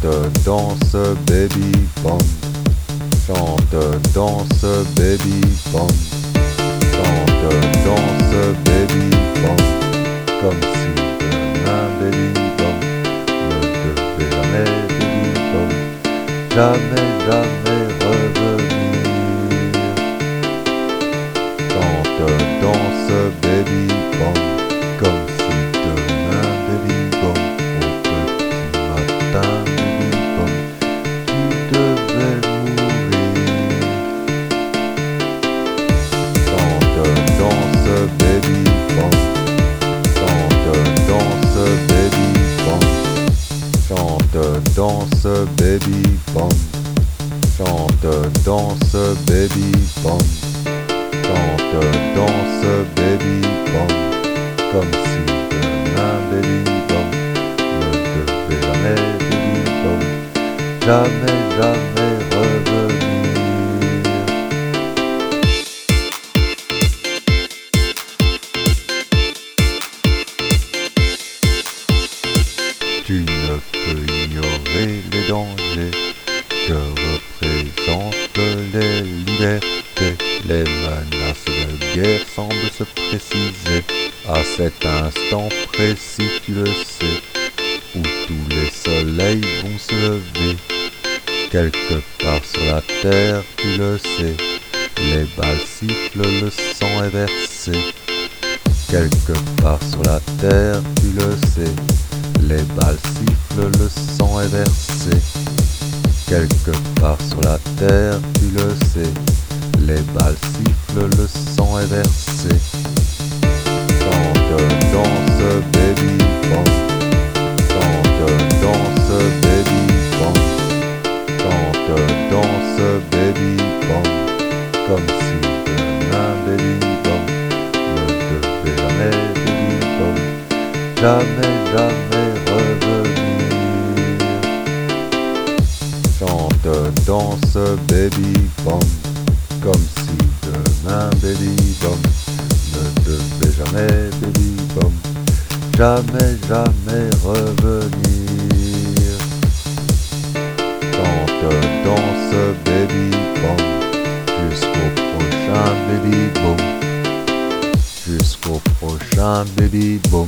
Chante, danse, baby, bom. Chante, danse, baby, bom. Chante, danse, baby, bom. Comme si demain, baby, bom. Ne devait jamais, baby, bom. Jamais, jamais danse, baby, bom. Chante, danse, baby, bom. Chante, danse, baby, bom. Comme si demain, baby, bom. Ne devait jamais, baby, bom. Jamais, jamais revenir. Tu les dangers que représentent les libertés. Les menaces de guerre semblent se préciser à cet instant précis, tu le sais, où tous les soleils vont se lever. Quelque part sur la terre, tu le sais, les balles le sang est versé. Quelque part sur la terre, tu le sais, les balles le sang est versé. Quelque part sur la terre, tu le sais, les balles sifflent, le sang est versé. Chante, danse, baby, bom. Chante, danse, baby, bom. Chante, danse, baby, bom. Comme si demain, baby, bom. Ne devait jamais, baby, bom. Jamais, jamais revenir. Chante, danse, baby, bom. Comme si demain, baby, bom. Ne devait jamais, baby, bom. Jamais, jamais revenir. Chante, danse, baby, bom. Jusqu'au prochain, baby, boom. Jusqu'au prochain, baby, boom.